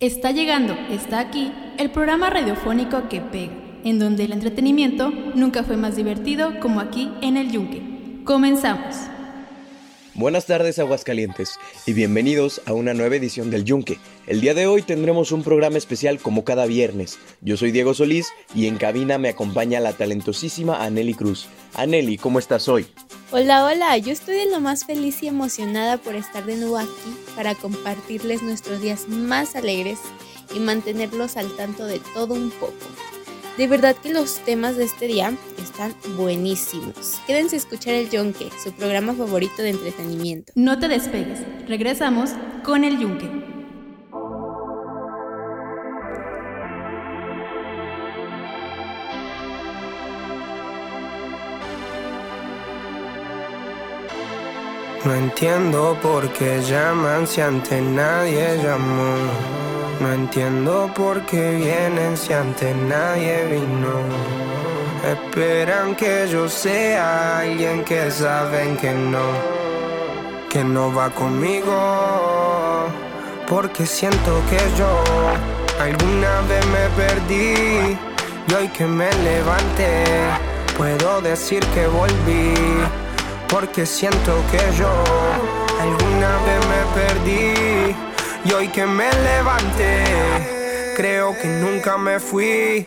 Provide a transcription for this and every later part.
Está llegando, está aquí, el programa radiofónico que pega, en donde el entretenimiento nunca fue más divertido como aquí en el Yunque. Comenzamos. Buenas tardes Aguascalientes y bienvenidos a una nueva edición del Yunque. El día de hoy tendremos un programa especial como cada viernes. Yo soy Diego Solís y en cabina me acompaña la talentosísima Aneli Cruz. Aneli, ¿cómo estás hoy? Hola, hola, yo estoy de lo más feliz y emocionada por estar de nuevo aquí para compartirles nuestros días más alegres y mantenerlos al tanto de todo un poco. De verdad que los temas de este día están buenísimos. Quédense a escuchar el Yunque, su programa favorito de entretenimiento. No te despegues, regresamos con el Yunque. No entiendo por qué llaman si antes nadie llamó. No entiendo por qué vienen si antes nadie vino. Esperan que yo sea alguien que saben que no, que no va conmigo. Porque siento que yo alguna vez me perdí y hoy que me levanté puedo decir que volví. Porque siento que yo alguna vez me perdí y hoy que me levanté, creo que nunca me fui.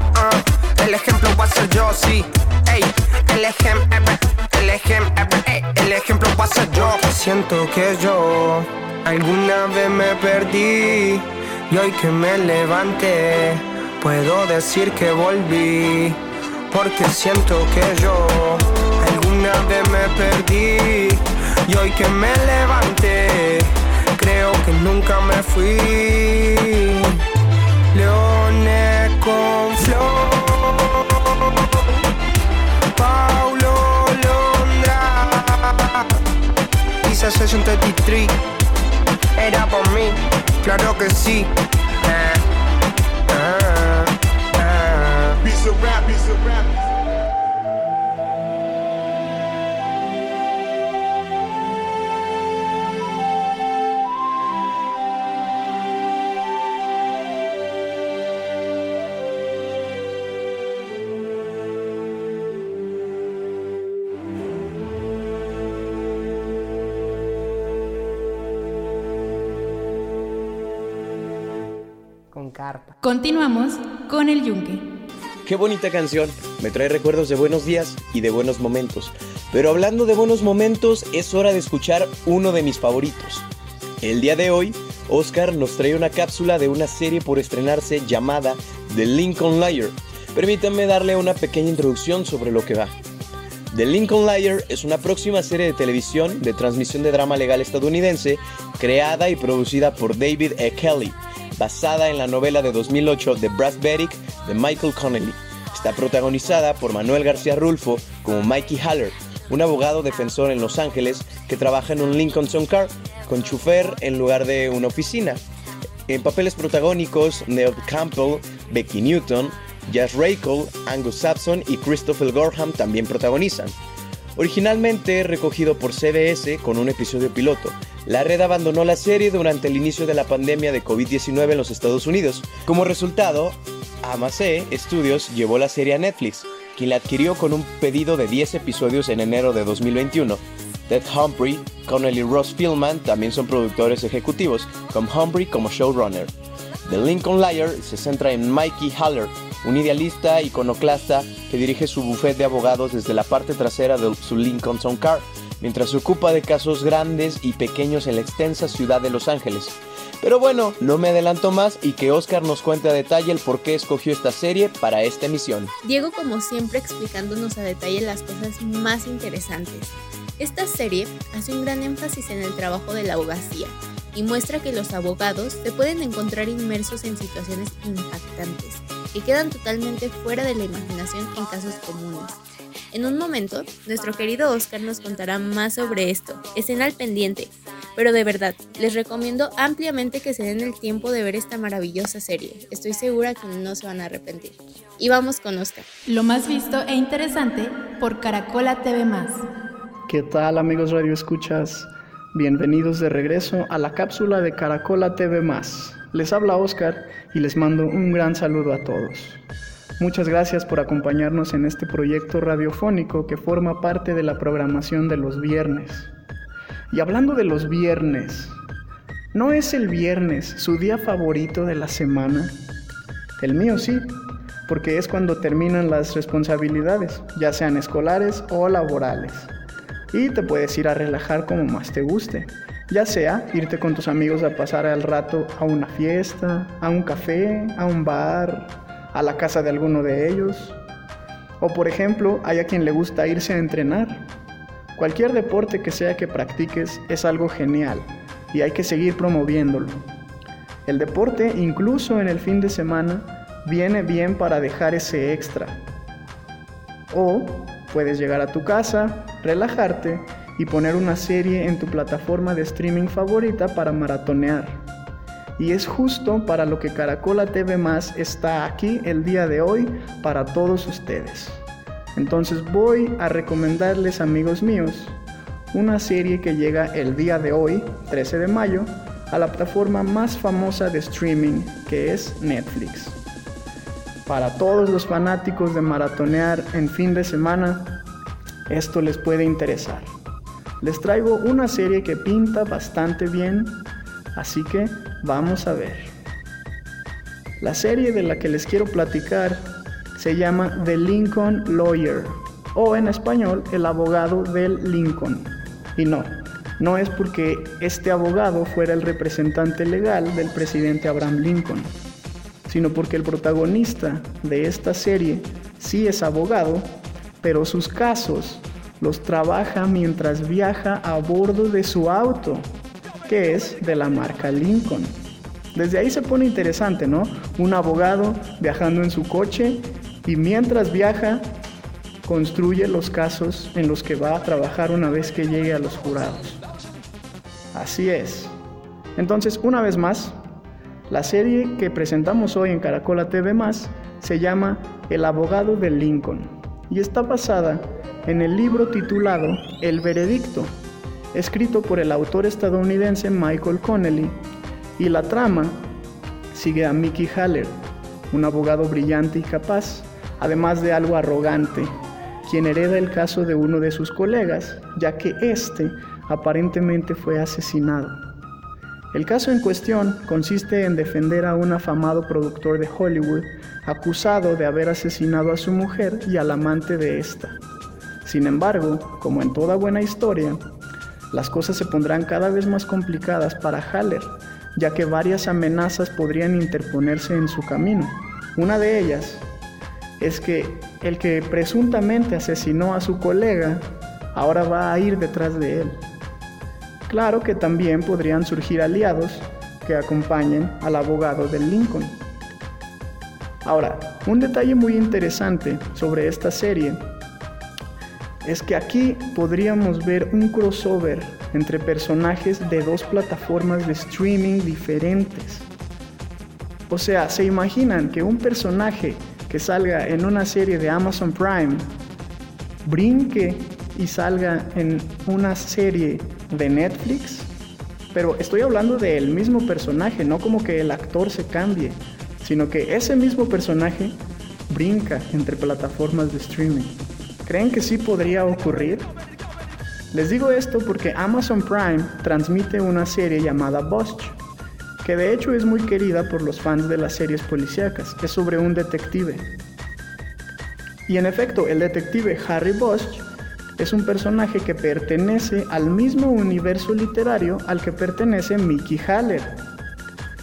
Ah, el ejemplo va a ser yo, sí. Ey, el ejemplo, el ejemplo, el ejemplo va a ser yo. Siento que yo alguna vez me perdí y hoy que me levanté puedo decir que volví. Porque siento que yo alguna vez me perdí y hoy que me levanté creo que nunca me fui. Leones con flow. Paulo Londra. Session 33. Era por claro que ah. Piece of rap, piece of rap. Continuamos con el yunque. Qué bonita canción, me trae recuerdos de buenos días y de buenos momentos. Pero hablando de buenos momentos, es hora de escuchar uno de mis favoritos. El día de hoy, Oscar nos trae una cápsula de una serie por estrenarse llamada The Lincoln Liar. Permítanme darle una pequeña introducción sobre lo que va. The Lincoln Liar es una próxima serie de televisión de transmisión de drama legal estadounidense creada y producida por David E. Kelly, basada en la novela de 2008 de Brad Beric de Michael Connelly. Está protagonizada por Manuel García Rulfo como Mikey Haller, un abogado defensor en Los Ángeles que trabaja en un Lincoln Town Car con chofer en lugar de una oficina. En papeles protagónicos, Neil Campbell, Becky Newton, Jazz Raycole, Angus Sampson y Christopher Gorham también protagonizan. Originalmente recogido por CBS con un episodio piloto, la red abandonó la serie durante el inicio de la pandemia de COVID-19 en los Estados Unidos. Como resultado, AMC Studios llevó la serie a Netflix, quien la adquirió con un pedido de 10 episodios en enero de 2021. Ted Humphrey, Connelly y Ross Fieldman también son productores ejecutivos, con Humphrey como showrunner. The Lincoln Liar se centra en Mikey Haller, un idealista iconoclasta que dirige su bufete de abogados desde la parte trasera de su Lincoln Town Car, mientras se ocupa de casos grandes y pequeños en la extensa ciudad de Los Ángeles. Pero bueno, no me adelanto más y que Oscar nos cuente a detalle el por qué escogió esta serie para esta emisión. Diego como siempre explicándonos a detalle las cosas más interesantes. Esta serie hace un gran énfasis en el trabajo de la abogacía y muestra que los abogados se pueden encontrar inmersos en situaciones impactantes que quedan totalmente fuera de la imaginación en casos comunes. En un momento, nuestro querido Oscar nos contará más sobre esto. Escena al pendiente. Pero de verdad, les recomiendo ampliamente que se den el tiempo de ver esta maravillosa serie. Estoy segura que no se van a arrepentir. Y vamos con Oscar. Lo más visto e interesante por Caracola TV ¿Qué tal amigos Radio Escuchas? Bienvenidos de regreso a la cápsula de Caracola TV Les habla Oscar y les mando un gran saludo a todos. Muchas gracias por acompañarnos en este proyecto radiofónico que forma parte de la programación de los viernes. Y hablando de los viernes, ¿no es el viernes su día favorito de la semana? El mío sí, porque es cuando terminan las responsabilidades, ya sean escolares o laborales. Y te puedes ir a relajar como más te guste, ya sea irte con tus amigos a pasar el rato a una fiesta, a un café, a un bar, a la casa de alguno de ellos. O por ejemplo, hay a quien le gusta irse a entrenar. Cualquier deporte que sea que practiques es algo genial y hay que seguir promoviéndolo. El deporte, incluso en el fin de semana, viene bien para dejar ese extra. O puedes llegar a tu casa, relajarte y poner una serie en tu plataforma de streaming favorita para maratonear. Y es justo para lo que Caracola TV Más está aquí el día de hoy para todos ustedes. Entonces voy a recomendarles amigos míos una serie que llega el día de hoy, 13 de mayo, a la plataforma más famosa de streaming que es Netflix. Para todos los fanáticos de maratonear en fin de semana, esto les puede interesar. Les traigo una serie que pinta bastante bien, así que Vamos a ver. La serie de la que les quiero platicar se llama The Lincoln Lawyer o en español El abogado del Lincoln. Y no, no es porque este abogado fuera el representante legal del presidente Abraham Lincoln, sino porque el protagonista de esta serie sí es abogado, pero sus casos los trabaja mientras viaja a bordo de su auto que es de la marca Lincoln. Desde ahí se pone interesante, ¿no? Un abogado viajando en su coche y mientras viaja construye los casos en los que va a trabajar una vez que llegue a los jurados. Así es. Entonces, una vez más, la serie que presentamos hoy en Caracola TV se llama El abogado de Lincoln y está basada en el libro titulado El veredicto escrito por el autor estadounidense Michael Connelly, y la trama sigue a Mickey Haller, un abogado brillante y capaz, además de algo arrogante, quien hereda el caso de uno de sus colegas, ya que éste aparentemente fue asesinado. El caso en cuestión consiste en defender a un afamado productor de Hollywood acusado de haber asesinado a su mujer y al amante de esta. Sin embargo, como en toda buena historia, las cosas se pondrán cada vez más complicadas para Haller, ya que varias amenazas podrían interponerse en su camino. Una de ellas es que el que presuntamente asesinó a su colega ahora va a ir detrás de él. Claro que también podrían surgir aliados que acompañen al abogado del Lincoln. Ahora, un detalle muy interesante sobre esta serie es que aquí podríamos ver un crossover entre personajes de dos plataformas de streaming diferentes. O sea, ¿se imaginan que un personaje que salga en una serie de Amazon Prime brinque y salga en una serie de Netflix? Pero estoy hablando del mismo personaje, no como que el actor se cambie, sino que ese mismo personaje brinca entre plataformas de streaming. ¿Creen que sí podría ocurrir? Les digo esto porque Amazon Prime transmite una serie llamada Bosch, que de hecho es muy querida por los fans de las series policíacas. Es sobre un detective. Y en efecto, el detective Harry Bosch es un personaje que pertenece al mismo universo literario al que pertenece Mickey Haller,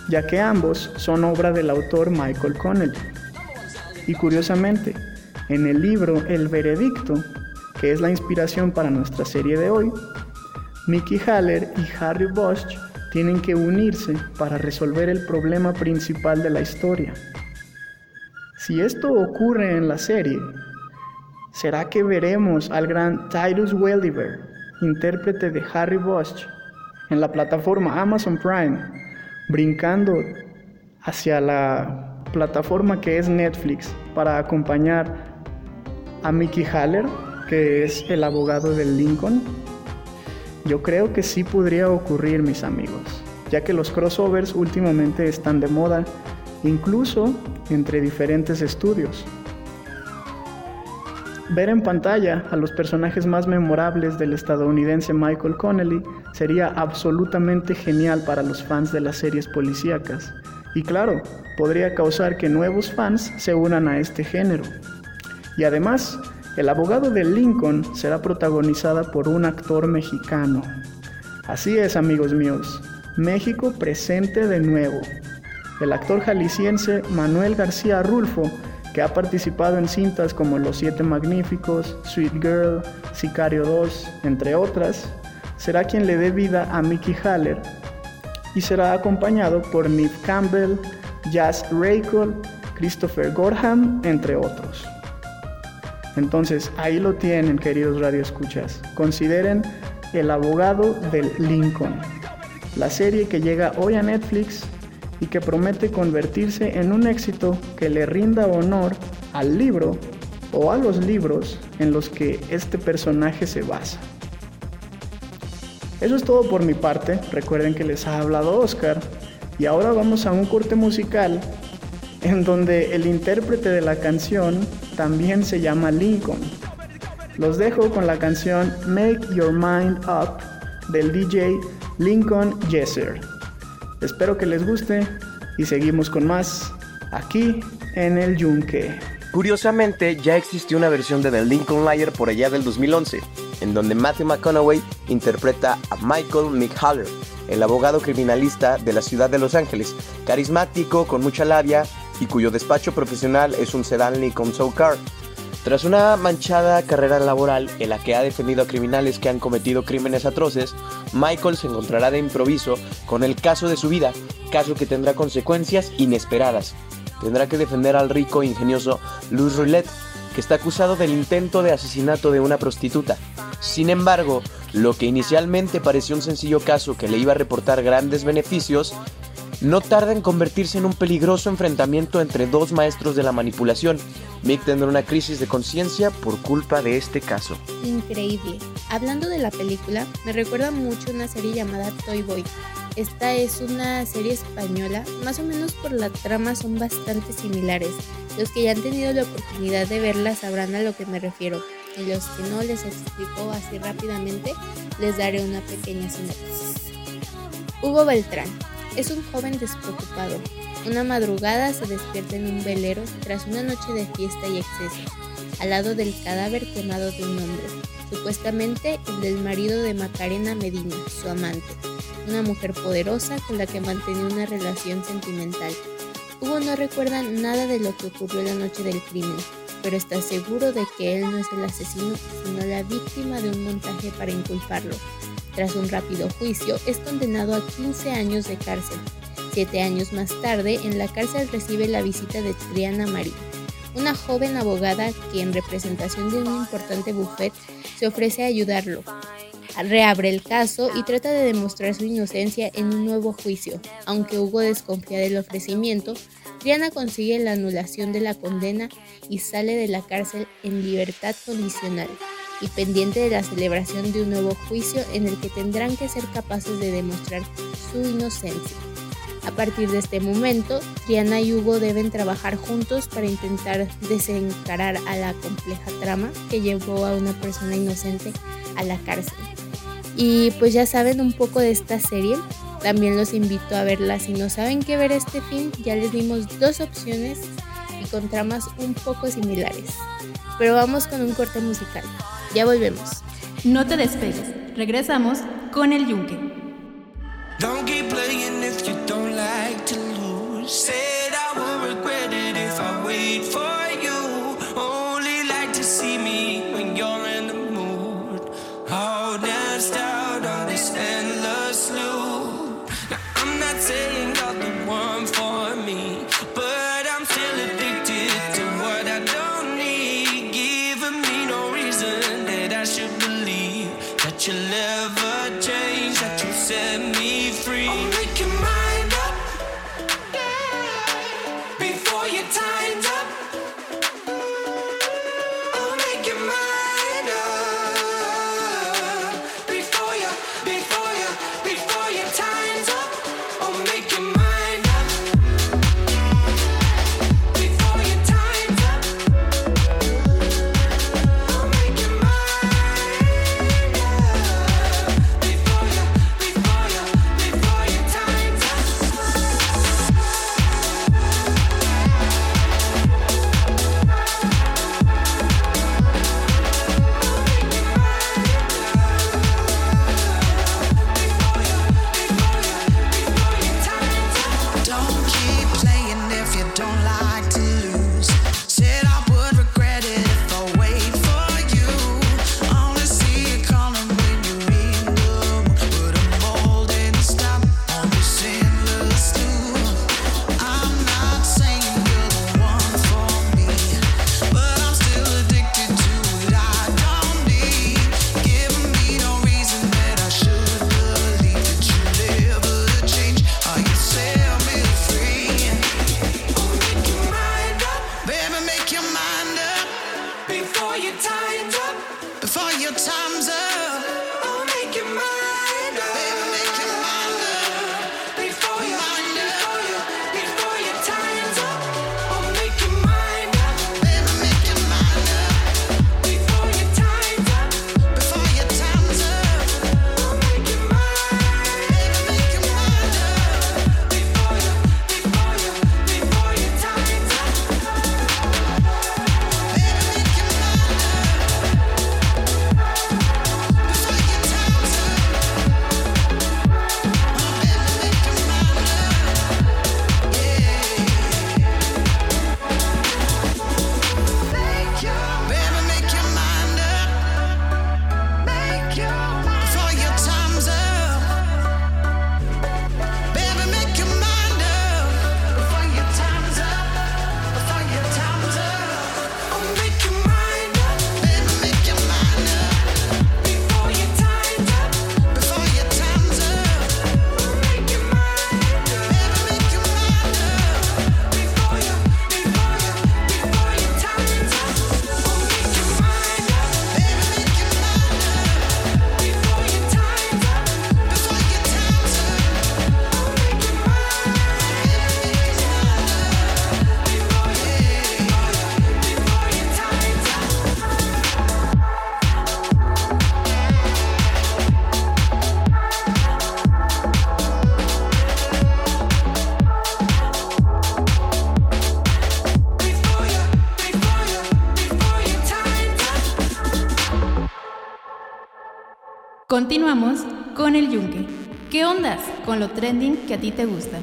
ya que ambos son obra del autor Michael Connelly. Y curiosamente, en el libro El Veredicto, que es la inspiración para nuestra serie de hoy, Mickey Haller y Harry Bosch tienen que unirse para resolver el problema principal de la historia. Si esto ocurre en la serie, ¿será que veremos al gran Titus Welliver, intérprete de Harry Bosch, en la plataforma Amazon Prime, brincando hacia la plataforma que es Netflix para acompañar a Mickey Haller, que es el abogado del Lincoln? Yo creo que sí podría ocurrir, mis amigos, ya que los crossovers últimamente están de moda, incluso entre diferentes estudios. Ver en pantalla a los personajes más memorables del estadounidense Michael Connelly sería absolutamente genial para los fans de las series policíacas. Y claro, podría causar que nuevos fans se unan a este género. Y además, el abogado de Lincoln será protagonizada por un actor mexicano. Así es, amigos míos, México presente de nuevo. El actor jalisciense Manuel García Rulfo, que ha participado en cintas como Los Siete Magníficos, Sweet Girl, Sicario 2, entre otras, será quien le dé vida a Mickey Haller y será acompañado por Neve Campbell, Jazz Raycole, Christopher Gorham, entre otros. Entonces, ahí lo tienen, queridos radioescuchas. Consideren El abogado del Lincoln, la serie que llega hoy a Netflix y que promete convertirse en un éxito que le rinda honor al libro o a los libros en los que este personaje se basa. Eso es todo por mi parte. Recuerden que les ha hablado Oscar. Y ahora vamos a un corte musical en donde el intérprete de la canción también se llama Lincoln. Los dejo con la canción Make Your Mind Up del DJ Lincoln Jesser. Espero que les guste y seguimos con más aquí en el Yunque. Curiosamente, ya existió una versión de The Lincoln Liar por allá del 2011, en donde Matthew McConaughey interpreta a Michael McHaller, el abogado criminalista de la ciudad de Los Ángeles, carismático, con mucha labia y cuyo despacho profesional es un sedán Lincoln Soul Car. Tras una manchada carrera laboral en la que ha defendido a criminales que han cometido crímenes atroces, Michael se encontrará de improviso con el caso de su vida, caso que tendrá consecuencias inesperadas. Tendrá que defender al rico e ingenioso Luz Roulette, que está acusado del intento de asesinato de una prostituta. Sin embargo, lo que inicialmente pareció un sencillo caso que le iba a reportar grandes beneficios, no tarda en convertirse en un peligroso enfrentamiento entre dos maestros de la manipulación. Mick tendrá una crisis de conciencia por culpa de este caso. Increíble. Hablando de la película, me recuerda mucho una serie llamada Toy Boy. Esta es una serie española, más o menos por la trama son bastante similares. Los que ya han tenido la oportunidad de verla sabrán a lo que me refiero. Y los que no les explico así rápidamente, les daré una pequeña sinopsis. Hugo Beltrán es un joven despreocupado. Una madrugada se despierta en un velero tras una noche de fiesta y exceso, al lado del cadáver quemado de un hombre, supuestamente el del marido de Macarena Medina, su amante, una mujer poderosa con la que mantenía una relación sentimental. Hugo no recuerda nada de lo que ocurrió la noche del crimen, pero está seguro de que él no es el asesino, sino la víctima de un montaje para inculparlo. Tras un rápido juicio, es condenado a 15 años de cárcel. Siete años más tarde, en la cárcel recibe la visita de Triana Marie, una joven abogada que en representación de un importante buffet se ofrece a ayudarlo. Reabre el caso y trata de demostrar su inocencia en un nuevo juicio. Aunque Hugo desconfía del ofrecimiento, Triana consigue la anulación de la condena y sale de la cárcel en libertad condicional y pendiente de la celebración de un nuevo juicio en el que tendrán que ser capaces de demostrar su inocencia. A partir de este momento, Triana y Hugo deben trabajar juntos para intentar desencarar a la compleja trama que llevó a una persona inocente a la cárcel. Y pues ya saben un poco de esta serie, también los invito a verla. Si no saben qué ver este film, ya les dimos dos opciones y con tramas un poco similares. Pero vamos con un corte musical. Ya volvemos. No te despegues. Regresamos con el yunque. Continuamos con el yunque. ¿Qué ondas con lo trending que a ti te gusta?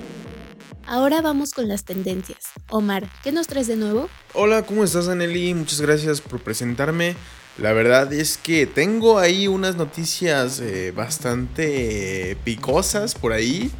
Ahora vamos con las tendencias. Omar, ¿qué nos traes de nuevo? Hola, ¿cómo estás, Aneli? Muchas gracias por presentarme. La verdad es que tengo ahí unas noticias eh, bastante picosas por ahí.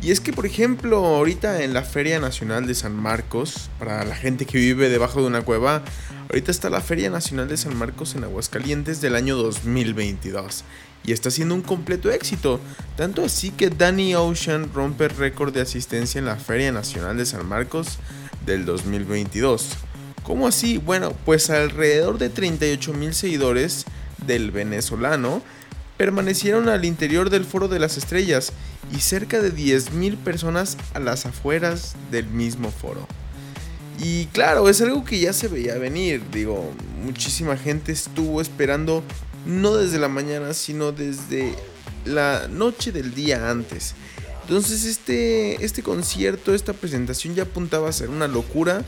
Y es que, por ejemplo, ahorita en la Feria Nacional de San Marcos, para la gente que vive debajo de una cueva, ahorita está la Feria Nacional de San Marcos en Aguascalientes del año 2022 y está siendo un completo éxito. Tanto así que Danny Ocean rompe récord de asistencia en la Feria Nacional de San Marcos del 2022. ¿Cómo así? Bueno, pues alrededor de 38 mil seguidores del venezolano permanecieron al interior del Foro de las Estrellas y cerca de 10 mil personas a las afueras del mismo foro. Y claro, es algo que ya se veía venir, digo, muchísima gente estuvo esperando no desde la mañana, sino desde la noche del día antes. Entonces este, este concierto, esta presentación ya apuntaba a ser una locura.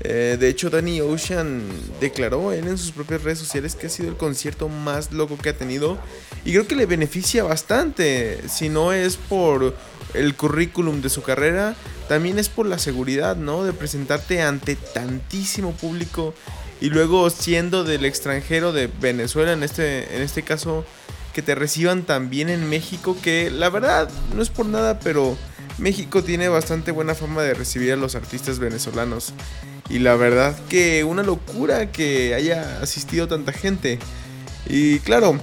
Eh, de hecho, Danny Ocean declaró él en sus propias redes sociales que ha sido el concierto más loco que ha tenido. Y creo que le beneficia bastante. Si no es por el currículum de su carrera, también es por la seguridad, ¿no? De presentarte ante tantísimo público y luego siendo del extranjero de Venezuela, en este, en este caso, que te reciban también en México, que la verdad no es por nada, pero México tiene bastante buena fama de recibir a los artistas venezolanos. Y la verdad que una locura que haya asistido tanta gente. Y claro,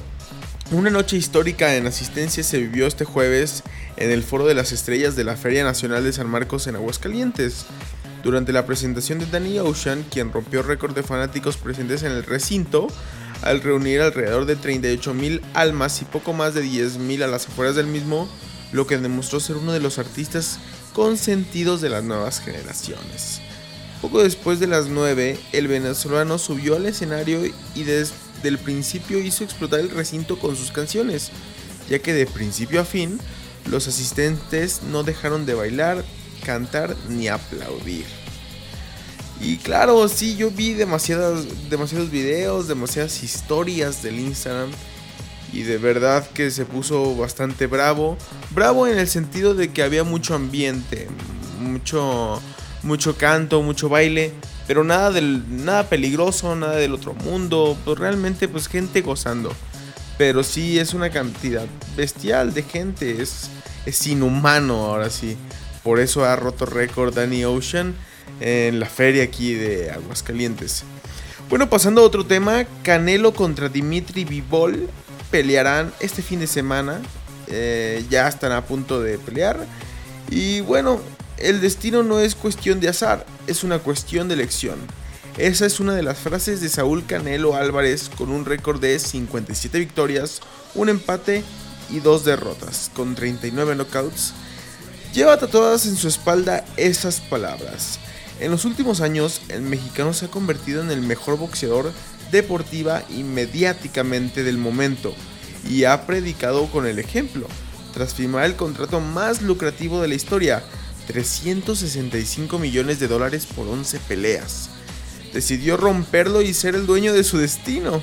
una noche histórica en asistencia se vivió este jueves en el Foro de las Estrellas de la Feria Nacional de San Marcos en Aguascalientes. Durante la presentación de Danny Ocean, quien rompió récord de fanáticos presentes en el recinto, al reunir alrededor de 38.000 almas y poco más de 10.000 a las afueras del mismo, lo que demostró ser uno de los artistas consentidos de las nuevas generaciones. Poco después de las 9, el venezolano subió al escenario y desde el principio hizo explotar el recinto con sus canciones, ya que de principio a fin, los asistentes no dejaron de bailar, cantar ni aplaudir. Y claro, sí, yo vi demasiados videos, demasiadas historias del Instagram. Y de verdad que se puso bastante bravo. Bravo en el sentido de que había mucho ambiente, mucho, mucho canto, mucho baile. Pero nada, del, nada peligroso, nada del otro mundo. Pues realmente pues gente gozando. Pero sí es una cantidad bestial de gente. Es, es inhumano ahora sí. Por eso ha roto récord Danny Ocean en la feria aquí de Aguascalientes. Bueno, pasando a otro tema, Canelo contra Dimitri Vivol pelearán este fin de semana. Eh, ya están a punto de pelear. Y bueno, el destino no es cuestión de azar, es una cuestión de elección. Esa es una de las frases de Saúl Canelo Álvarez con un récord de 57 victorias, un empate y dos derrotas, con 39 knockouts Lleva tatuadas en su espalda esas palabras. En los últimos años, el mexicano se ha convertido en el mejor boxeador deportiva y mediáticamente del momento y ha predicado con el ejemplo, tras firmar el contrato más lucrativo de la historia, 365 millones de dólares por 11 peleas. Decidió romperlo y ser el dueño de su destino.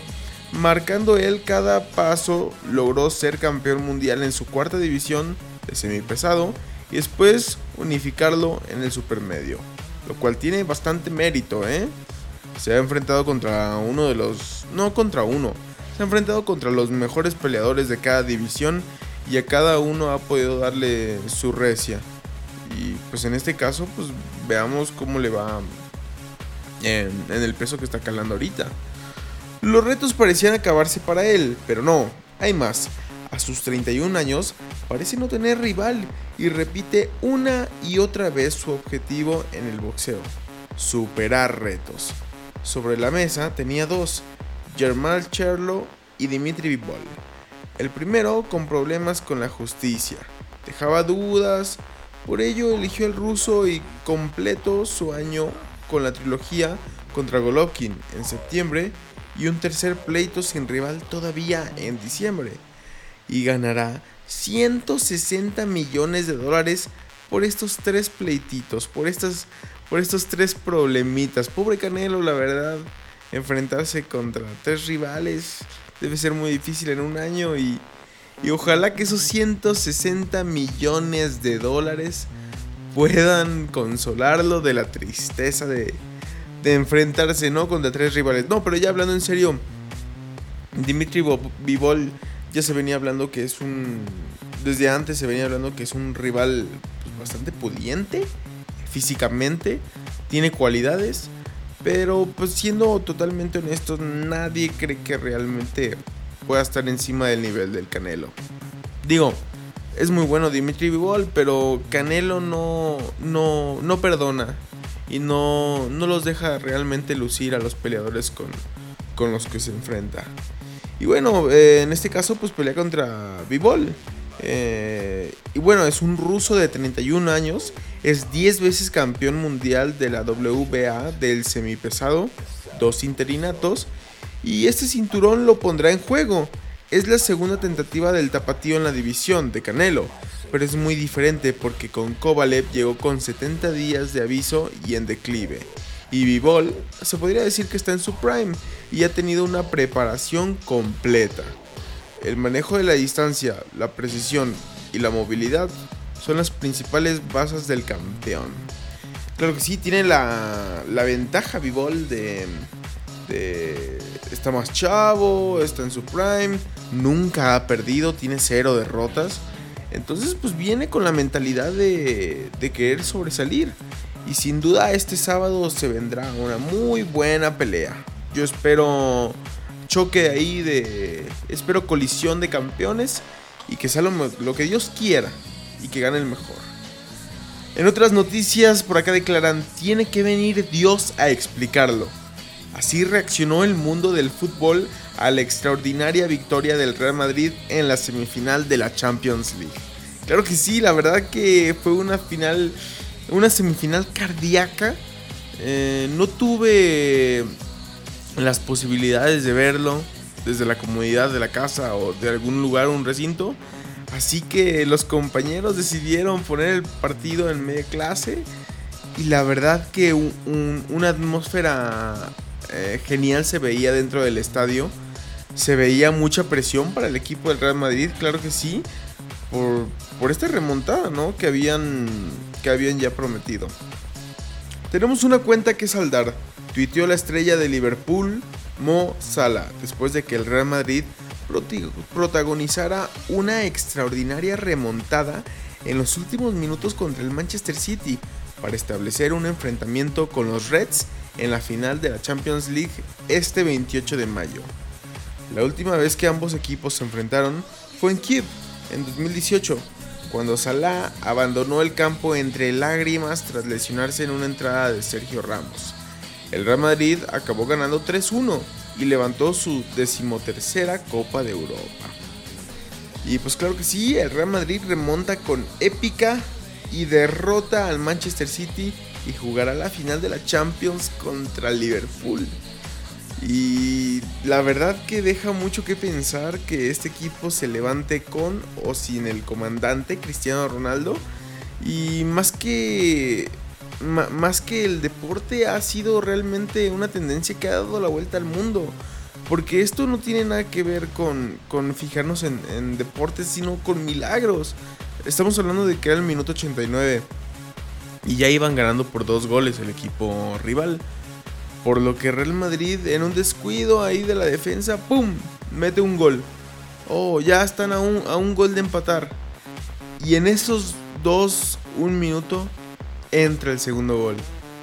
Marcando él cada paso, logró ser campeón mundial en su cuarta división de semipesado y después unificarlo en el supermedio. Lo cual tiene bastante mérito, ¿eh? Se ha enfrentado contra uno de los... No contra uno. Se ha enfrentado contra los mejores peleadores de cada división y a cada uno ha podido darle su recia. Y pues en este caso, pues veamos cómo le va en, en el peso que está calando ahorita. Los retos parecían acabarse para él, pero no, hay más. A sus 31 años parece no tener rival y repite una y otra vez su objetivo en el boxeo, superar retos. Sobre la mesa tenía dos, Germán Cherlo y Dimitri Vivol. El primero con problemas con la justicia, dejaba dudas, por ello eligió el ruso y completó su año con la trilogía contra Golovkin en septiembre y un tercer pleito sin rival todavía en diciembre y ganará 160 millones de dólares por estos tres pleititos, por, estas, por estos tres problemitas. Pobre Canelo, la verdad, enfrentarse contra tres rivales debe ser muy difícil en un año y, Y ojalá que esos 160 millones de dólares puedan consolarlo de la tristeza de, de enfrentarse, ¿no? Contra tres rivales. No, pero ya hablando en serio, Dimitri Vivol ya se venía hablando que es un... Desde antes se venía hablando que es un rival pues, bastante pudiente físicamente, tiene cualidades, pero pues siendo totalmente honestos, nadie cree que realmente pueda estar encima del nivel del Canelo. Digo, es muy bueno Dimitri Vivol, pero Canelo no, no, no perdona y no, no los deja realmente lucir a los peleadores con, con los que se enfrenta. Y bueno, eh, en este caso pues pelea contra Vivol. Eh, y bueno, es un ruso de 31 años, es 10 veces campeón mundial de la WBA del semipesado, dos interinatos, y este cinturón lo pondrá en juego. Es la segunda tentativa del tapatío en la división de Canelo, pero es muy diferente porque con Kovalev llegó con 70 días de aviso y en declive. Y Vivol se podría decir que está en su prime y ha tenido una preparación completa. El manejo de la distancia, la precisión y la movilidad son las principales bases del campeón. Claro que sí, tiene la, la ventaja Vivol de, de... Está más chavo, está en su prime, nunca ha perdido, tiene cero derrotas. Entonces pues viene con la mentalidad de, de querer sobresalir. Y sin duda este sábado se vendrá una muy buena pelea. Yo espero choque ahí de... Espero colisión de campeones y que sea lo, que Dios quiera y que gane el mejor. En otras noticias por acá declaran, tiene que venir Dios a explicarlo. Así reaccionó el mundo del fútbol a la extraordinaria victoria del Real Madrid en la semifinal de la Champions League. Claro que sí, la verdad que fue una final una semifinal cardíaca. Eh, no tuve las posibilidades de verlo desde la comodidad de la casa o de algún lugar, un recinto. Así que los compañeros decidieron poner el partido en media clase. Y la verdad que una atmósfera eh, genial se veía dentro del estadio. Se veía mucha presión para el equipo del Real Madrid, claro que sí. Por, esta remontada, ¿no? Que habían que habían ya prometido. Tenemos una cuenta que saldar. Tuiteó la estrella de Liverpool, Mo Salah, después de que el Real Madrid protagonizara una extraordinaria remontada en los últimos minutos contra el Manchester City para establecer un enfrentamiento con los Reds en la final de la Champions League este 28 de mayo. La última vez que ambos equipos se enfrentaron fue en Kiev en 2018 cuando Salah abandonó el campo entre lágrimas tras lesionarse en una entrada de Sergio Ramos. El Real Madrid acabó ganando 3-1 y levantó su decimotercera Copa de Europa. Y pues claro que sí, el Real Madrid remonta con épica y derrota al Manchester City y jugará la final de la Champions contra Liverpool. Y la verdad que deja mucho que pensar que este equipo se levante con o sin el comandante Cristiano Ronaldo. Y más que más que el deporte ha sido realmente una tendencia que ha dado la vuelta al mundo. Porque esto no tiene nada que ver con, fijarnos en, en, deportes, sino con milagros. Estamos hablando de que era el minuto 89 y ya iban ganando por dos goles el equipo rival. Por lo que Real Madrid en un descuido ahí de la defensa, ¡pum! Mete un gol. Oh, ya están a un, a un gol de empatar. Y en esos dos, un minuto, entra el segundo gol.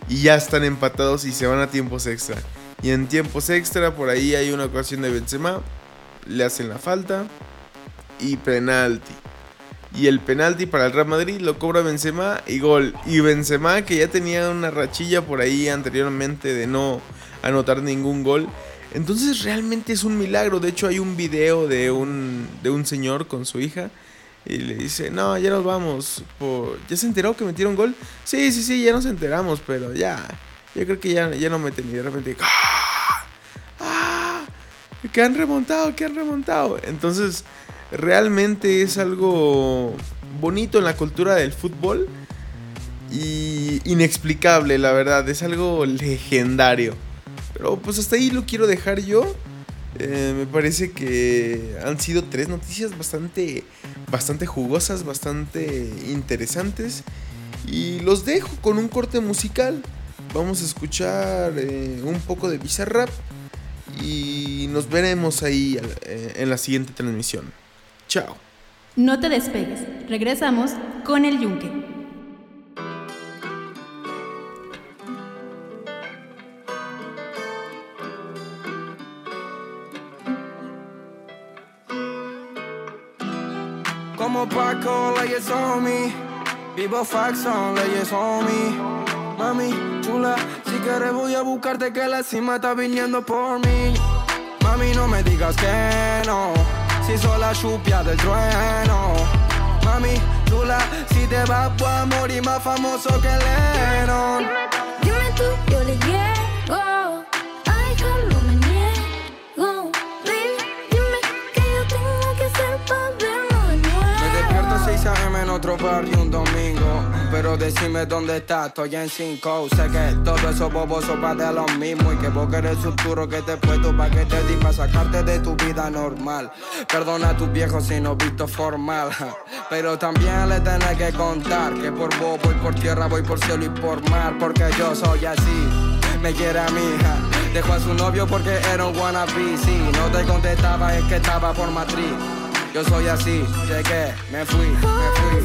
Y ya están empatados y se van a tiempos extra. Y en tiempos extra, por ahí hay una ocasión de Benzema. Le hacen la falta. Y penalti. Y el penalti para el Real Madrid lo cobra Benzema y gol. Y Benzema que ya tenía una rachilla por ahí anteriormente de no anotar ningún gol. Entonces realmente es un milagro. De hecho hay un video de un, de un señor con su hija. Y le dice, no, ya nos vamos. ¿Ya se enteró que metieron gol? Sí, sí, sí, ya nos enteramos, pero ya. Yo creo que ya, ya no meten. Y de repente... ¡Ah! ¡Ah! Que han remontado, que han remontado. Entonces realmente es algo bonito en la cultura del fútbol y inexplicable, la verdad, es algo legendario. Pero pues hasta ahí lo quiero dejar yo. Eh, me parece que han sido tres noticias bastante, bastante jugosas, bastante interesantes. Y los dejo con un corte musical. Vamos a escuchar eh, un poco de Bizarrap y nos veremos ahí eh, en la siguiente transmisión. Chao. No te despegues, regresamos con el yunque. Como Paco, leyes on me. Vivo Faxon, leyes on me. Mami, chula, si quieres voy a buscarte que la cima está viniendo por mí. Mami, no me digas que no, si soy la chupia del trueno. Mami, chula, si te vas voy a morir más famoso que Lennon. Dime tú, yo le llego. Otro barrio un domingo. Pero decime dónde estás, estoy en 5. Sé que todo eso boboso va de lo mismo. Y que vos querés futuro que te puesto pa' que te di sacarte de tu vida normal. Perdona a tus viejos si no visto formal. Pero también le tenés que contar que por vos voy por tierra, voy por cielo y por mar. Porque yo soy así. Me quiere a mi hija. Dejó a su novio porque era un wannabe. Si no te contestaba es que estaba por matriz. Yo soy así, llegué, me fui, me fui.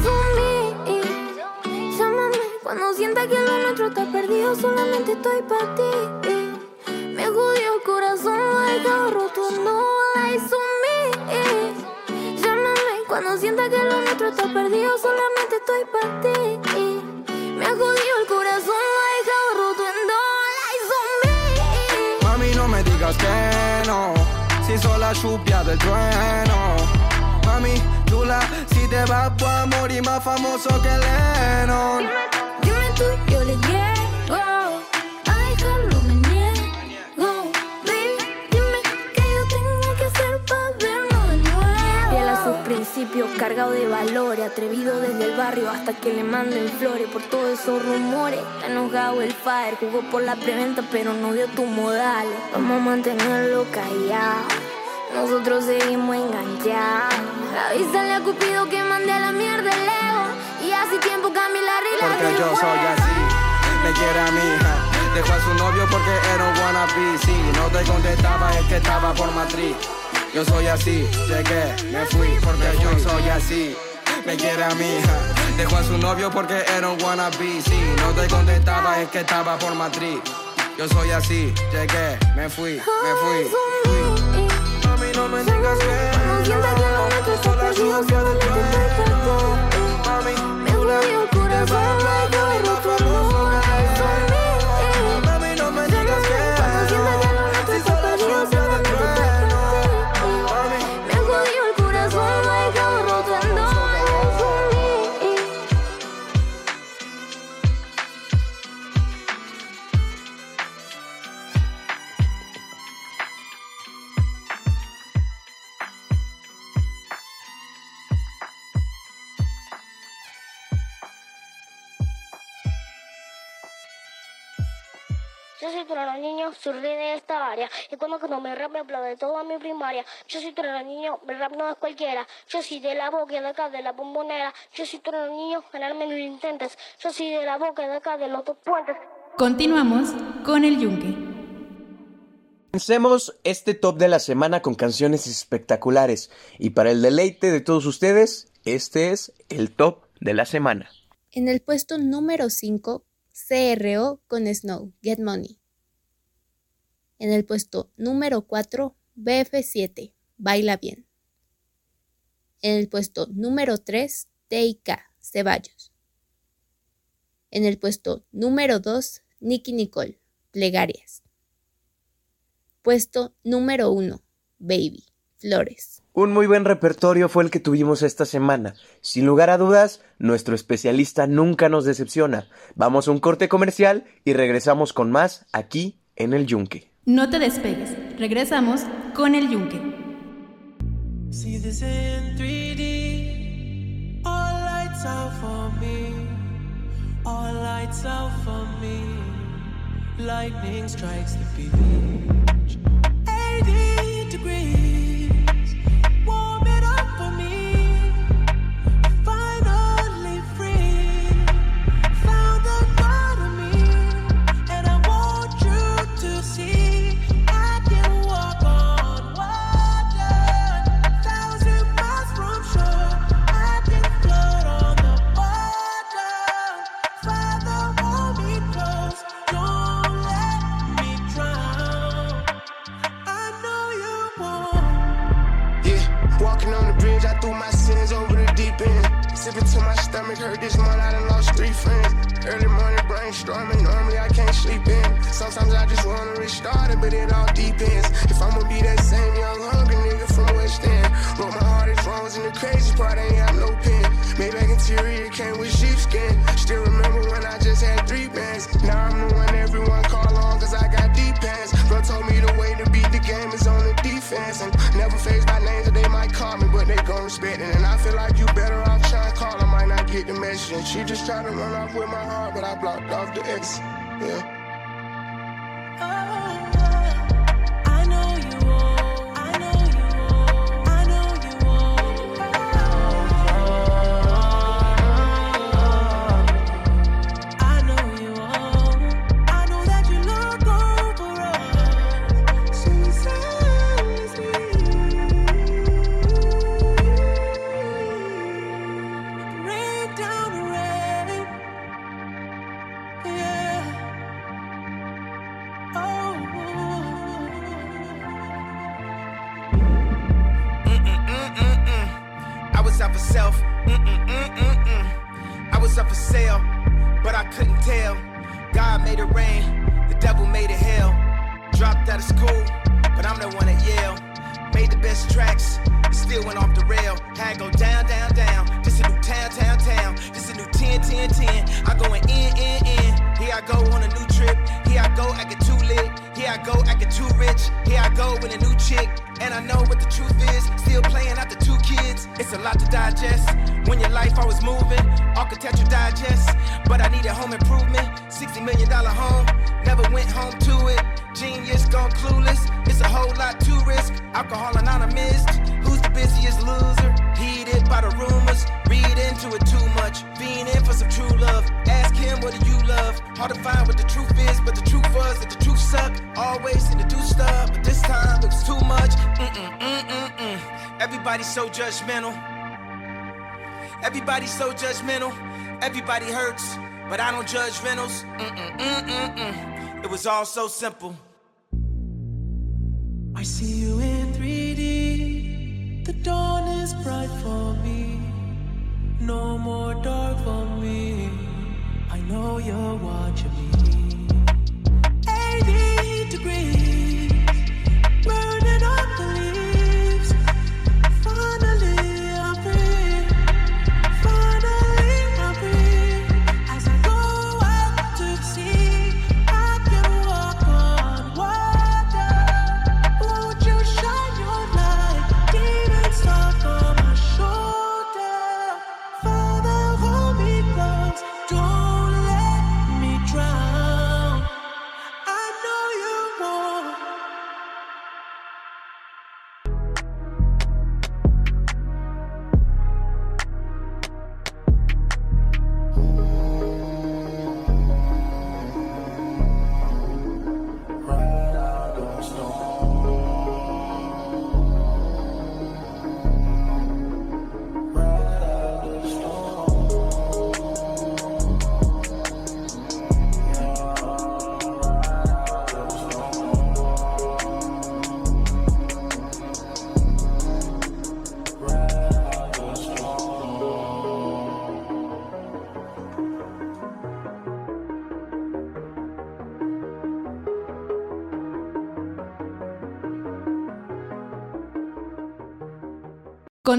Llámame cuando sienta que lo nuestro está perdido. Solamente estoy para ti. Me jodió el corazón, lo he dejado roto. No on me. Llámame cuando sienta que lo nuestro está perdido. Solamente estoy para ti. Me jodió el corazón, lo he dejado roto. No on me. Mami, no me digas que no, si soy la chupia del trueno. Mami, chula, si te vas voy a morir más famoso que Lennon. Dime tú, yo le llego. Ay, no me niego. Baby, dime qué yo tengo que hacer para vernos de nuevo. Fiel a sus principios, cargado de valores, atrevido desde el barrio hasta que le manden flores por todos esos rumores. Está enojado el fire, jugó por la preventa, pero no dio tus modales. Vamos a mantenerlo callado. Nosotros seguimos enganchados. Avísale a Cupido que mande a la mierda el ego. Y hace tiempo cambié la regla Porque yo soy así, me quiere a mi hija. Dejó a su novio porque era un wannabe. Si no te contestaba es que estaba por matriz. Yo soy así, llegué, me fui porque yo soy así. Me quiere a mi hija. Dejó a su novio porque era un wannabe. Si no te contestaba es que estaba por matriz. Yo soy así, llegué, me fui, me fui. No me digas que Cuando sienta que. Mami, Me corazón, Yo soy Torano Niño, surgí de esta área. Y cuando no me rap me aplaude toda mi primaria. Yo soy Torano Niño, mi rap no es cualquiera. Yo soy de la boca de acá, de la bombonera. Yo soy Torano Niño, ganarme lo intentes. Yo soy de la boca de acá, de los dos puentes. Continuamos con el yunque. Comencemos este top de la semana con canciones espectaculares. Y para el deleite de todos ustedes, este es el top de la semana. En el puesto número 5, CRO con Snow, Get Money. En el puesto número 4, BF7, Baila Bien. En el puesto número 3, TIK, Ceballos. En el puesto número 2, Nicky Nicole, Plegarias. Puesto número 1, Baby, Flores. Un muy buen repertorio fue el que tuvimos esta semana. Sin lugar a dudas, nuestro especialista nunca nos decepciona. Vamos a un corte comercial y regresamos con más aquí en el Yunque. No te despegues, regresamos con el yunque. See this in 3D. All lights out for me. All lights out for me. Lightning strikes the. stomach hurt this month, I done lost three friends. Early morning brainstorming, normally I can't sleep in. Sometimes I just wanna restart it, but it all depends. If I'ma be that same young hungry nigga from West End. Wrote my heart is wrongs and the crazy part, I ain't have no pen. Maybach interior came with sheepskin. Still remember when I just had three bands. Now I'm the one everyone call on, cause I got deep pants. Bro told me the way to beat the game is on the defense. And never face by names that they might call me, but they gon' respect it. And I feel like you better get the message. She just tried to run off with my heart, but I blocked off the X. Yeah. I Everybody's so judgmental. Everybody hurts, but I don't judge rentals. Mm-mm, mm-mm, mm. It was all so simple. I see you in 3D. The dawn is bright for me. No more dark for me. I know you're watching me.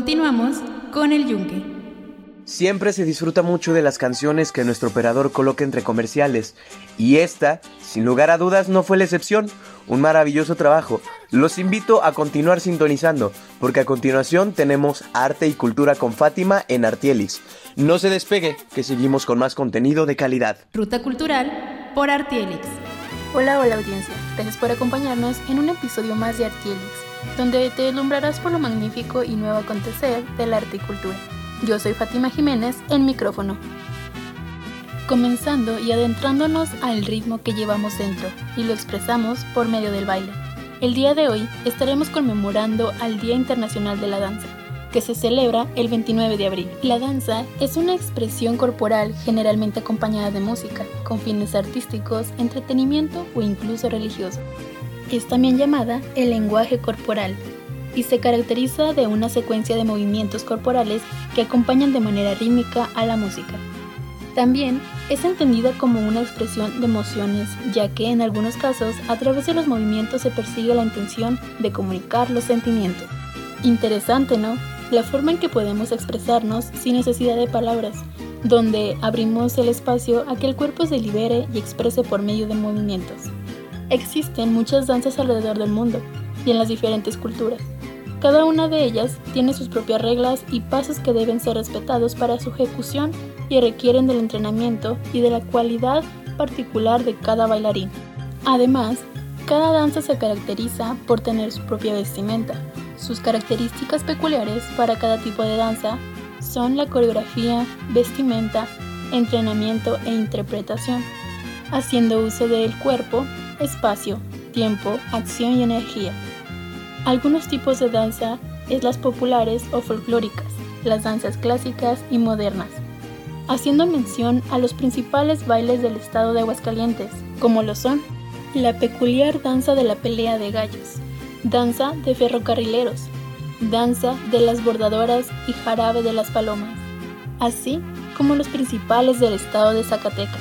Continuamos con el yunque. Siempre se disfruta mucho de las canciones que nuestro operador coloca entre comerciales, y esta, sin lugar a dudas, no fue la excepción. Un maravilloso trabajo. Los invito a continuar sintonizando, porque a continuación tenemos arte y cultura con Fátima en Artielis. No se despegue, que seguimos con más contenido de calidad. Ruta Cultural por Artielix. Hola, hola audiencia. Gracias por acompañarnos en un episodio más de Artielix, donde te deslumbrarás por lo magnífico y nuevo acontecer del arte y cultura. Yo soy Fátima Jiménez en micrófono. Comenzando y adentrándonos al ritmo que llevamos dentro y lo expresamos por medio del baile. El día de hoy estaremos conmemorando al Día Internacional de la Danza, que se celebra el 29 de abril. La danza es una expresión corporal generalmente acompañada de música, con fines artísticos, entretenimiento o incluso religioso. Es también llamada el lenguaje corporal y se caracteriza de una secuencia de movimientos corporales que acompañan de manera rítmica a la música. También es entendida como una expresión de emociones, ya que en algunos casos a través de los movimientos se persigue la intención de comunicar los sentimientos. Interesante, ¿no? La forma en que podemos expresarnos sin necesidad de palabras, donde abrimos el espacio a que el cuerpo se libere y exprese por medio de movimientos. Existen muchas danzas alrededor del mundo y en las diferentes culturas. Cada una de ellas tiene sus propias reglas y pasos que deben ser respetados para su ejecución y requieren del entrenamiento y de la cualidad particular de cada bailarín. Además, cada danza se caracteriza por tener su propia vestimenta. Sus características peculiares para cada tipo de danza son la coreografía, vestimenta, entrenamiento e interpretación, haciendo uso del cuerpo, espacio, tiempo, acción y energía. Algunos tipos de danza es las populares o folclóricas, las danzas clásicas y modernas, haciendo mención a los principales bailes del estado de Aguascalientes, como lo son la peculiar danza de la pelea de gallos, danza de ferrocarrileros, danza de las bordadoras y jarabe de las palomas, así como los principales del estado de Zacatecas.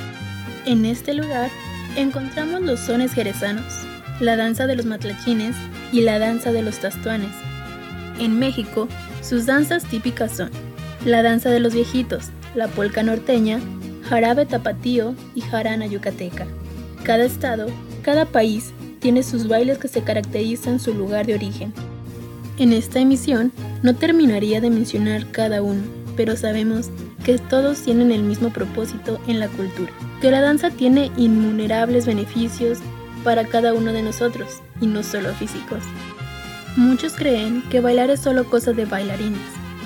En este lugar encontramos los sones jerezanos, la danza de los matlachines y la danza de los tastuanes. En México, sus danzas típicas son la danza de los viejitos, la polca norteña, jarabe tapatío y jarana yucateca. Cada estado, cada país tiene sus bailes que se caracterizan su lugar de origen. En esta emisión no terminaría de mencionar cada uno, pero sabemos que todos tienen el mismo propósito en la cultura, que la danza tiene innumerables beneficios para cada uno de nosotros, y no solo físicos. Muchos creen que bailar es solo cosa de bailarines,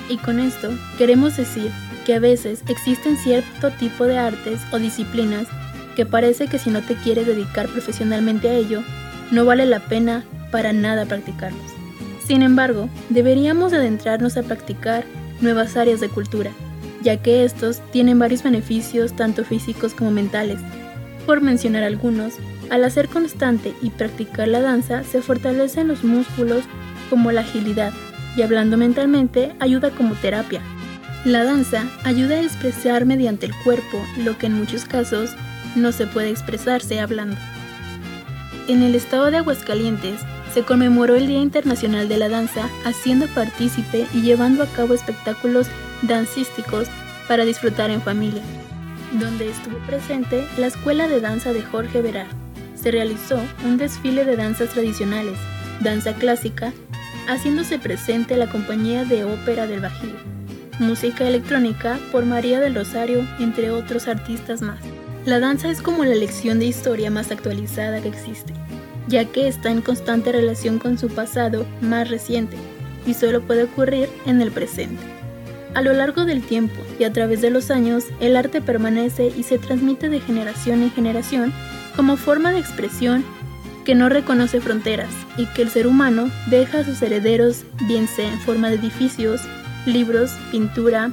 y con esto queremos decir que a veces existen cierto tipo de artes o disciplinas que parece que si no te quieres dedicar profesionalmente a ello, no vale la pena para nada practicarlos. Sin embargo, deberíamos adentrarnos a practicar nuevas áreas de cultura, ya que estos tienen varios beneficios tanto físicos como mentales. Por mencionar algunos, al hacer constante y practicar la danza se fortalecen los músculos como la agilidad y hablando mentalmente ayuda como terapia. La danza ayuda a expresar mediante el cuerpo lo que en muchos casos no se puede expresarse hablando. En el estado de Aguascalientes se conmemoró el Día Internacional de la Danza haciendo partícipe y llevando a cabo espectáculos dancísticos para disfrutar en familia, donde estuvo presente la Escuela de Danza de Jorge Verar se realizó un desfile de danzas tradicionales, danza clásica, haciéndose presente la compañía de ópera del Bajío, música electrónica por María del Rosario, entre otros artistas más. La danza es como la lección de historia más actualizada que existe, ya que está en constante relación con su pasado más reciente y solo puede ocurrir en el presente. A lo largo del tiempo y a través de los años, el arte permanece y se transmite de generación en generación como forma de expresión que no reconoce fronteras y que el ser humano deja a sus herederos bien sea en forma de edificios, libros, pintura,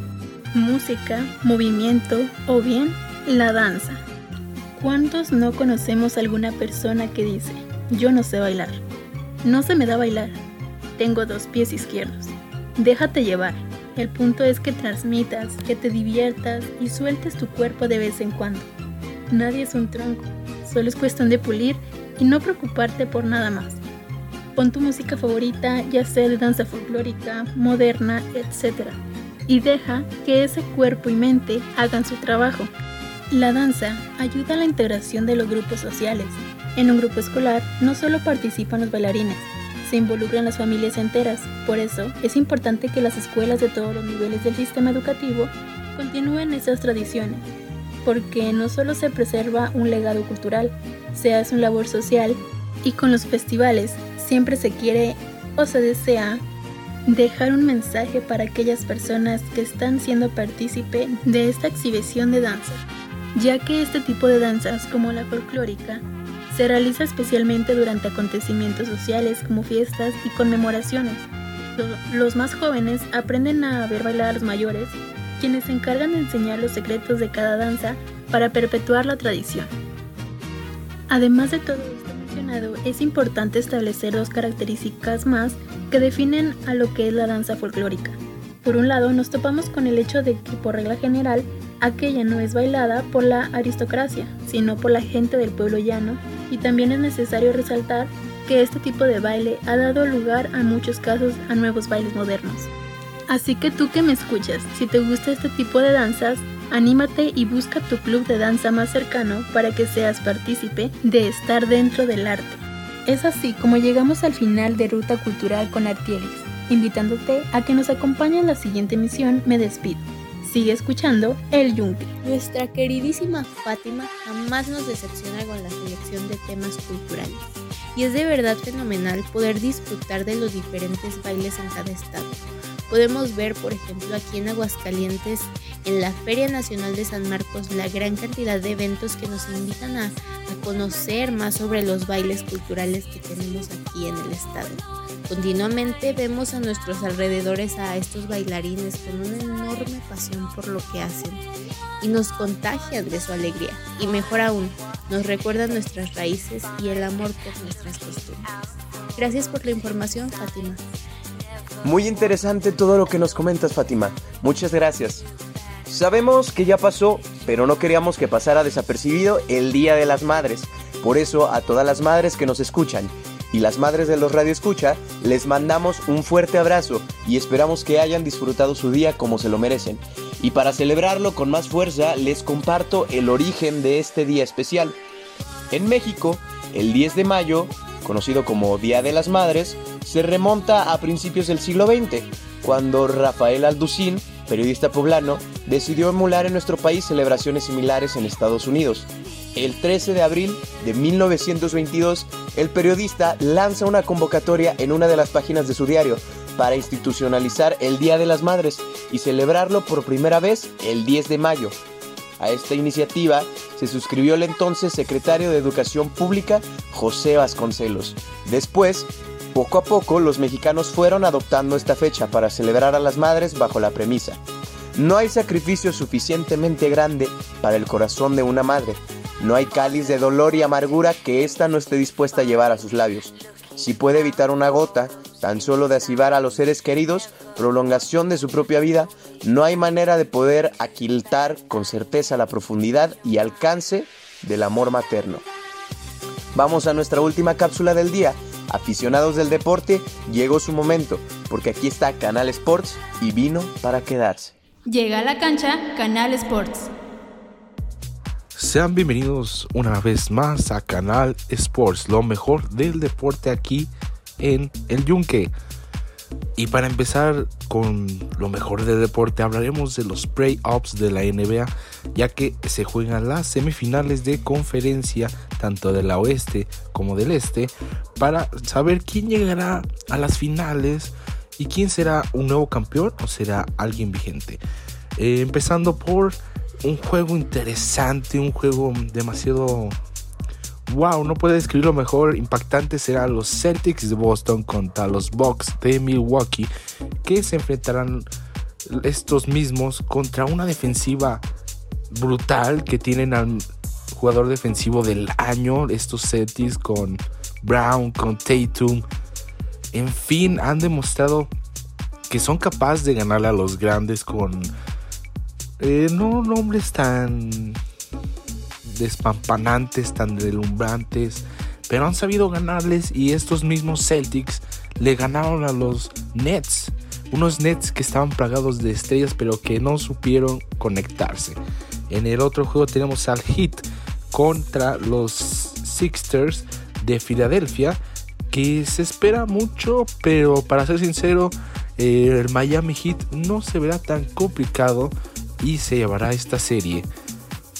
música, movimiento o bien la danza. ¿Cuántos no conocemos alguna persona que dice, yo no sé bailar? No se me da bailar. Tengo dos pies izquierdos. Déjate llevar. El punto es que transmitas, que te diviertas y sueltes tu cuerpo de vez en cuando. Nadie es un tronco, Solo es cuestión de pulir y no preocuparte por nada más. Pon tu música favorita, ya sea de danza folclórica, moderna, etc. Y deja que ese cuerpo y mente hagan su trabajo. La danza ayuda a la integración de los grupos sociales. En un grupo escolar no solo participan los bailarines, se involucran las familias enteras. Por eso es importante que las escuelas de todos los niveles del sistema educativo continúen esas tradiciones porque no solo se preserva un legado cultural, se hace un labor social y con los festivales siempre se quiere o se desea dejar un mensaje para aquellas personas que están siendo partícipe de esta exhibición de danza, ya que este tipo de danzas como la folclórica se realiza especialmente durante acontecimientos sociales como fiestas y conmemoraciones. Los más jóvenes aprenden a ver bailar a los mayores quienes se encargan de enseñar los secretos de cada danza para perpetuar la tradición. Además de todo esto mencionado, es importante establecer dos características más que definen a lo que es la danza folclórica. Por un lado, nos topamos con el hecho de que por regla general aquella no es bailada por la aristocracia, sino por la gente del pueblo llano, y también es necesario resaltar que este tipo de baile ha dado lugar a muchos casos a nuevos bailes modernos. Así que tú que me escuchas, si te gusta este tipo de danzas, anímate y busca tu club de danza más cercano para que seas partícipe de estar dentro del arte. Es así como llegamos al final de Ruta Cultural con Artielis. Invitándote a que nos acompañe en la siguiente emisión, me despido. Sigue escuchando El Yunque. Nuestra queridísima Fátima jamás nos decepciona con la selección de temas culturales. Y es de verdad fenomenal poder disfrutar de los diferentes bailes en cada estado. Podemos ver, por ejemplo, aquí en Aguascalientes, en la Feria Nacional de San Marcos, la gran cantidad de eventos que nos invitan a, a conocer más sobre los bailes culturales que tenemos aquí en el estado. Continuamente vemos a nuestros alrededores a estos bailarines con una enorme pasión por lo que hacen y nos contagian de su alegría. Y mejor aún, nos recuerdan nuestras raíces y el amor por nuestras costumbres. Gracias por la información, Fátima. Muy interesante todo lo que nos comentas, Fátima. Muchas gracias. Sabemos que ya pasó, pero no queríamos que pasara desapercibido el Día de las Madres. Por eso, a todas las madres que nos escuchan y las madres de los Radio Escucha, les mandamos un fuerte abrazo y esperamos que hayan disfrutado su día como se lo merecen. Y para celebrarlo con más fuerza, les comparto el origen de este día especial. En México, el 10 de mayo, conocido como Día de las Madres, se remonta a principios del siglo XX, cuando Rafael Alducín, periodista poblano, decidió emular en nuestro país celebraciones similares en Estados Unidos. El 13 de abril de 1922, el periodista lanza una convocatoria en una de las páginas de su diario para institucionalizar el Día de las Madres y celebrarlo por primera vez el 10 de mayo. A esta iniciativa se suscribió el entonces secretario de Educación Pública, José Vasconcelos. Después, poco a poco, los mexicanos fueron adoptando esta fecha para celebrar a las madres bajo la premisa. No hay sacrificio suficientemente grande para el corazón de una madre. No hay cáliz de dolor y amargura que ésta no esté dispuesta a llevar a sus labios. Si puede evitar una gota, tan solo de asivar a los seres queridos, prolongación de su propia vida, no hay manera de poder aquiltar con certeza la profundidad y alcance del amor materno. Vamos a nuestra última cápsula del día. Aficionados del deporte, llegó su momento, porque aquí está Canal Sports y vino para quedarse. Llega a la cancha Canal Sports. Sean bienvenidos una vez más a Canal Sports, lo mejor del deporte aquí en el Yunque. Y para empezar con lo mejor del deporte, hablaremos de los play-offs de la NBA, ya que se juegan las semifinales de conferencia, tanto de la oeste como del este, para saber quién llegará a las finales y quién será un nuevo campeón o será alguien vigente. Eh, empezando por un juego interesante, un juego demasiado wow, no puede describirlo mejor, impactante será los Celtics de Boston contra los Bucks de Milwaukee, que se enfrentarán estos mismos contra una defensiva brutal que tienen al jugador defensivo del año, estos Celtics con Brown, con Tatum. En fin, han demostrado que son capaces de ganarle a los grandes con eh, no nombres tan despampanantes, tan deslumbrantes, pero han sabido ganarles y estos mismos Celtics le ganaron a los Nets, unos Nets que estaban plagados de estrellas pero que no supieron conectarse. En el otro juego tenemos al Heat contra los Sixers de Filadelfia, que se espera mucho, pero para ser sincero, eh, el Miami Heat no se verá tan complicado y se llevará esta serie.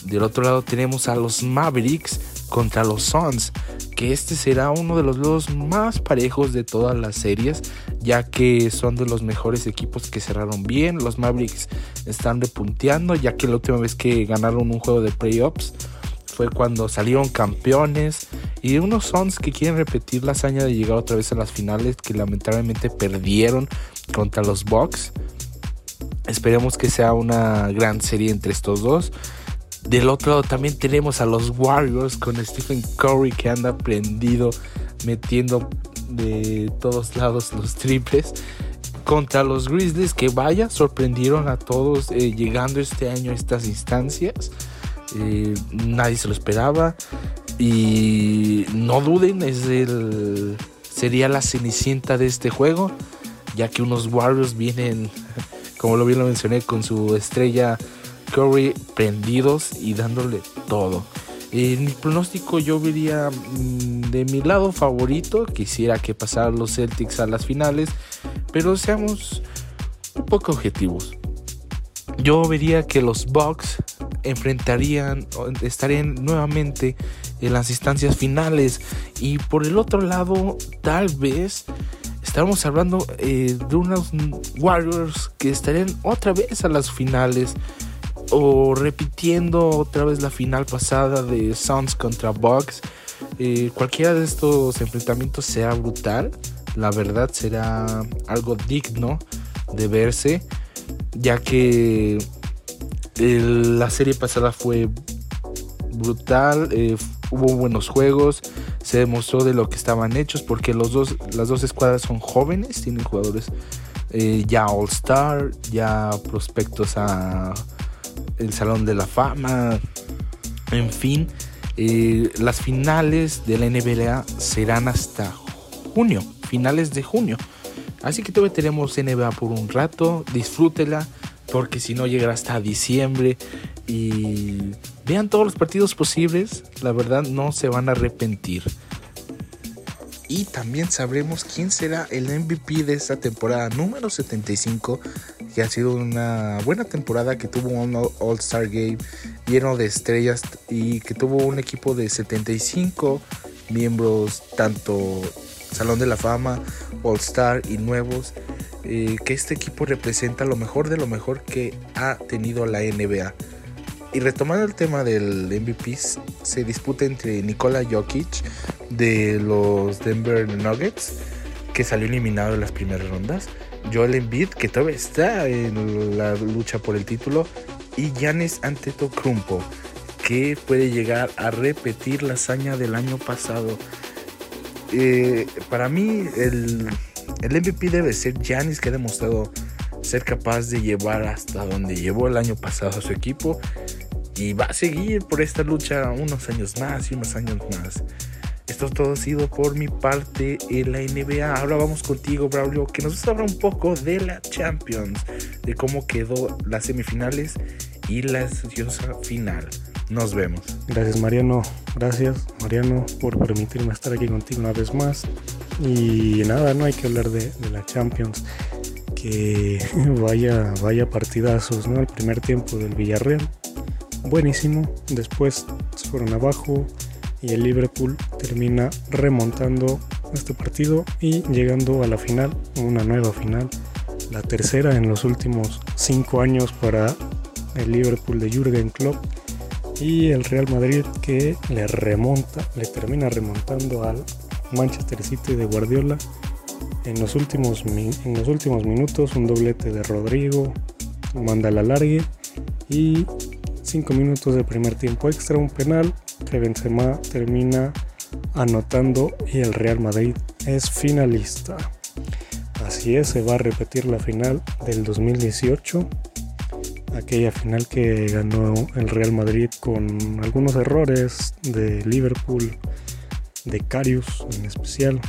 Del otro lado tenemos a los Mavericks contra los Suns, que este será uno de los juegos más parejos de todas las series, ya que son de los mejores equipos que cerraron bien. Los Mavericks están repunteando, ya que la última vez que ganaron un juego de playoffs fue cuando salieron campeones. Y unos Suns que quieren repetir la hazaña de llegar otra vez a las finales, que lamentablemente perdieron contra los Bucks. Esperemos que sea una gran serie entre estos dos. Del otro lado también tenemos a los Warriors con Stephen Curry que anda prendido metiendo de todos lados los triples. contra los Grizzlies que vaya, sorprendieron a todos eh, llegando este año a estas instancias. Eh, nadie se lo esperaba. Y no duden, es el, sería la cenicienta de este juego, ya que unos Warriors vienen, como lo bien lo mencioné, con su estrella Curry prendidos y dándole todo. En mi pronóstico yo vería mm, de mi lado favorito, quisiera que pasaran los Celtics a las finales, pero seamos un poco objetivos. Yo vería que los Bucks enfrentarían, estarían nuevamente en las instancias finales. Y por el otro lado, tal vez estamos hablando eh, de unos Warriors que estarían otra vez a las finales. O repitiendo otra vez la final pasada de Suns contra Bucks. Eh, cualquiera de estos enfrentamientos será brutal. La verdad será algo digno de verse. Ya que la serie pasada fue brutal, eh, hubo buenos juegos, se demostró de lo que estaban hechos porque los dos, las dos escuadras son jóvenes, tienen jugadores eh, ya All Star, ya prospectos a el Salón de la Fama, en fin, eh, las finales de la NBA serán hasta junio, finales de junio. Así que todavía tenemos NBA por un rato, disfrútela porque si no llegará hasta diciembre y vean todos los partidos posibles, la verdad no se van a arrepentir. Y también sabremos quién será el MVP de esta temporada número 75, que ha sido una buena temporada, que tuvo un All-Star Game lleno de estrellas y que tuvo un equipo de 75 miembros, tanto Salón de la Fama, All-Star y nuevos. Eh, que este equipo representa lo mejor de lo mejor que ha tenido la NBA. Y retomando el tema del MVP, se disputa entre Nikola Jokic de los Denver Nuggets, que salió eliminado en las primeras rondas, Joel Embiid, que todavía está en la lucha por el título, y Giannis Antetokounmpo, que puede llegar a repetir la hazaña del año pasado. Eh, para mí, el el MVP debe ser Giannis, que ha demostrado ser capaz de llevar hasta donde llevó el año pasado a su equipo. Y va a seguir por esta lucha unos años más y unos años más. Esto todo ha sido por mi parte en la NBA. Ahora vamos contigo, Braulio, que nos hablar un poco de la Champions, de cómo quedó las semifinales y la ansiosa final. Nos vemos. Gracias, Mariano. Gracias, Mariano, por permitirme estar aquí contigo una vez más. Y nada, no hay que hablar de, la Champions. Que vaya, vaya partidazos, ¿no? El primer tiempo del Villarreal. Buenísimo. Después fueron abajo y el Liverpool termina remontando este partido y llegando a la final, una nueva final, la tercera en los últimos cinco años para el Liverpool de Jürgen Klopp y el Real Madrid que le remonta, le termina remontando al Manchester City de Guardiola. En los últimos, en los últimos minutos un doblete de Rodrigo, manda la largue y 5 minutos de primer tiempo extra, un penal que Benzema termina anotando y el Real Madrid es finalista. Así es, se va a repetir la final del 2018, aquella final que ganó el Real Madrid con algunos errores de Liverpool de Carius en especial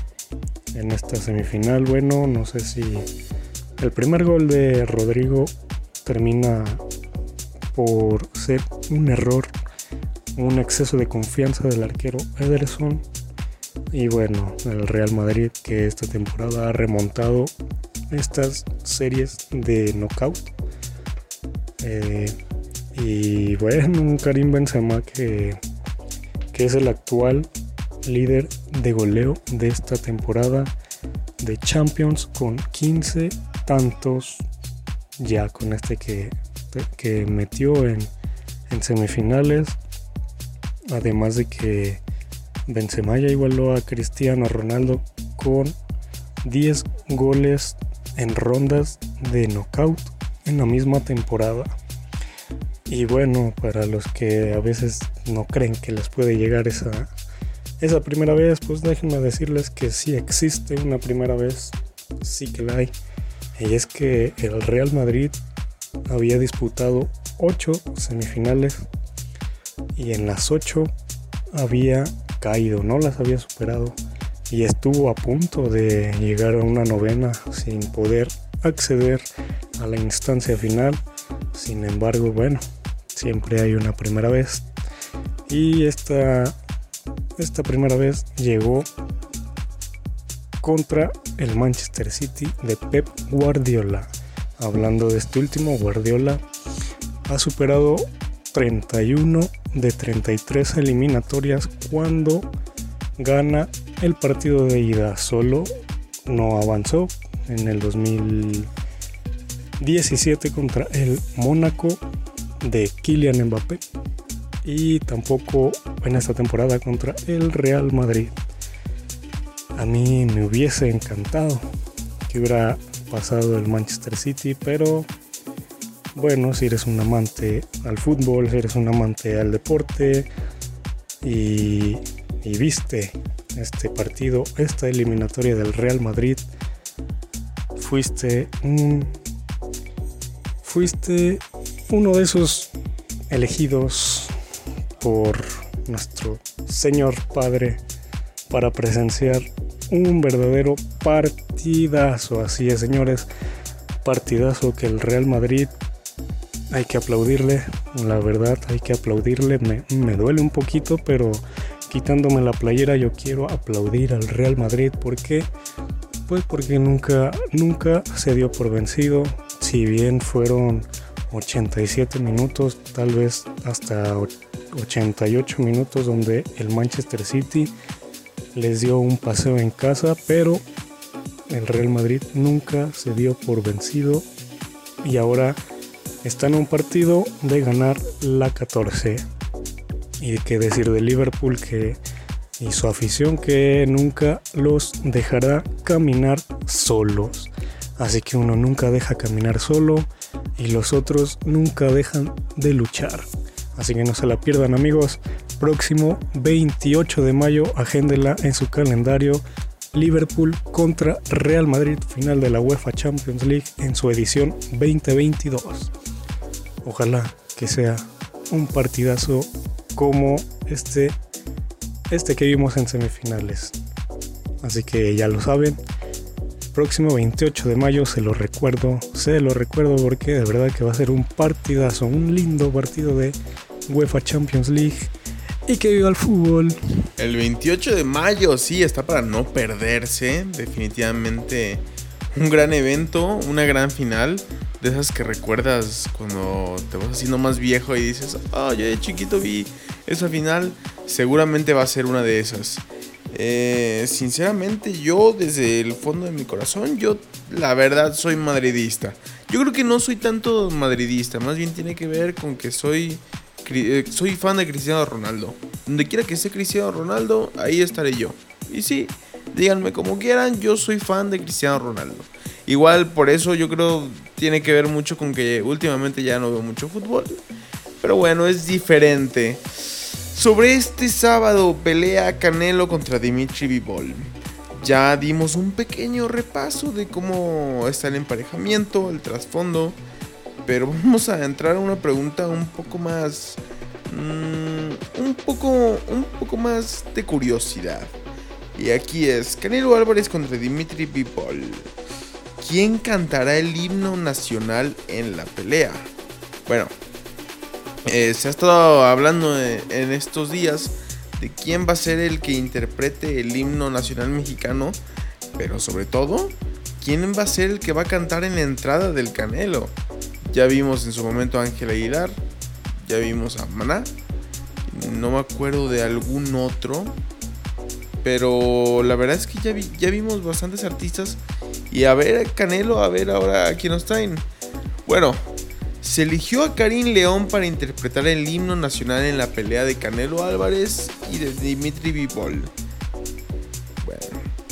en esta semifinal. Bueno, no sé si el primer gol de Rodrigo termina por ser un error, un exceso de confianza del arquero Ederson. Y bueno, el Real Madrid que esta temporada ha remontado estas series de knockout. Eh, y bueno, un Karim Benzema que, que es el actual líder de goleo de esta temporada de Champions con 15 tantos ya con este que, que metió en, en semifinales. Además de que Benzema igualó a Cristiano Ronaldo con 10 goles en rondas de knockout en la misma temporada. Y bueno, para los que a veces no creen que les puede llegar esa, esa primera vez, pues déjenme decirles que sí existe una primera vez, sí que la hay. Y es que el Real Madrid había disputado 8 semifinales y en las 8 había caído, no las había superado y estuvo a punto de llegar a una novena sin poder acceder a la instancia final. Sin embargo, bueno, siempre hay una primera vez y esta, esta primera vez llegó contra el Manchester City de Pep Guardiola. Hablando de este último, Guardiola ha superado 31 de 33 eliminatorias cuando gana el partido de ida. Solo no avanzó en el 2017 contra el Mónaco de Kylian Mbappé y tampoco en esta temporada contra el Real Madrid. A mí me hubiese encantado que hubiera pasado el Manchester City, pero bueno, si eres un amante al fútbol, si eres un amante al deporte y, viste este partido, esta eliminatoria del Real Madrid, fuiste un, fuiste uno de esos elegidos por nuestro Señor Padre para presenciar un verdadero partidazo. Así es, señores, partidazo que el Real Madrid hay que aplaudirle. La verdad, hay que aplaudirle. Me, me, duele un poquito, pero quitándome la playera, yo quiero aplaudir al Real Madrid. ¿Por qué? Pues porque nunca, nunca se dio por vencido. Si bien fueron 87 minutos, tal vez hasta 88 minutos donde el Manchester City les dio un paseo en casa, pero el Real Madrid nunca se dio por vencido y ahora está en un partido de ganar la 14. Y qué decir de Liverpool que y su afición que nunca los dejará caminar solos. Así que uno nunca deja caminar solo y los otros nunca dejan de luchar. Así que no se la pierdan amigos. Próximo 28 de mayo, agéndela en su calendario. Liverpool contra Real Madrid, final de la UEFA Champions League en su edición 2022. Ojalá que sea un partidazo como este, este que vimos en semifinales. Así que ya lo saben, próximo 28 de mayo se lo recuerdo, se lo recuerdo porque de verdad que va a ser un partidazo, un lindo partido de UEFA Champions League y que viva el fútbol. El 28 de mayo, sí, está para no perderse. Definitivamente un gran evento, una gran final. De esas que recuerdas cuando te vas haciendo más viejo y dices, oh, yo de chiquito vi esa final. Seguramente va a ser una de esas. Eh, sinceramente, yo desde el fondo de mi corazón, yo la verdad soy madridista. Yo creo que no soy tanto madridista, más bien tiene que ver con que soy eh, soy fan de Cristiano Ronaldo. Donde quiera que esté Cristiano Ronaldo, ahí estaré yo. Y sí, díganme como quieran, yo soy fan de Cristiano Ronaldo. Igual por eso yo creo tiene que ver mucho con que últimamente ya no veo mucho fútbol. Pero bueno, es diferente. Sobre este sábado pelea Canelo contra Dimitri Vivol. Ya dimos un pequeño repaso de cómo está el emparejamiento, el trasfondo. Pero vamos a entrar a una pregunta un poco más. Mm, un poco. Un poco más de curiosidad. Y aquí es Canelo Álvarez contra Dimitri Bivol. ¿Quién cantará el himno nacional en la pelea? Bueno, eh, se ha estado hablando en estos días de quién va a ser el que interprete el himno nacional mexicano, pero sobre todo, quién va a ser el que va a cantar en la entrada del Canelo. Ya vimos en su momento a Ángel Aguilar. Ya vimos a Maná. No me acuerdo de algún otro. Pero la verdad es que ya, ya vimos bastantes artistas. Y a ver, Canelo, a ver ahora a quién nos traen. Bueno, se eligió a Karim León para interpretar el himno nacional en la pelea de Canelo Álvarez y de Dimitri Vivol.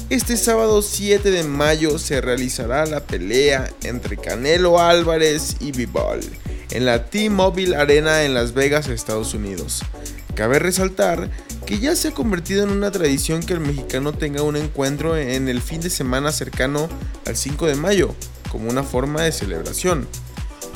Este sábado 7 de mayo se realizará la pelea entre Canelo Álvarez y Bivol en la T-Mobile Arena en Las Vegas, Estados Unidos. Cabe resaltar que ya se ha convertido en una tradición que el mexicano tenga un encuentro en el fin de semana cercano al 5 de mayo, como una forma de celebración.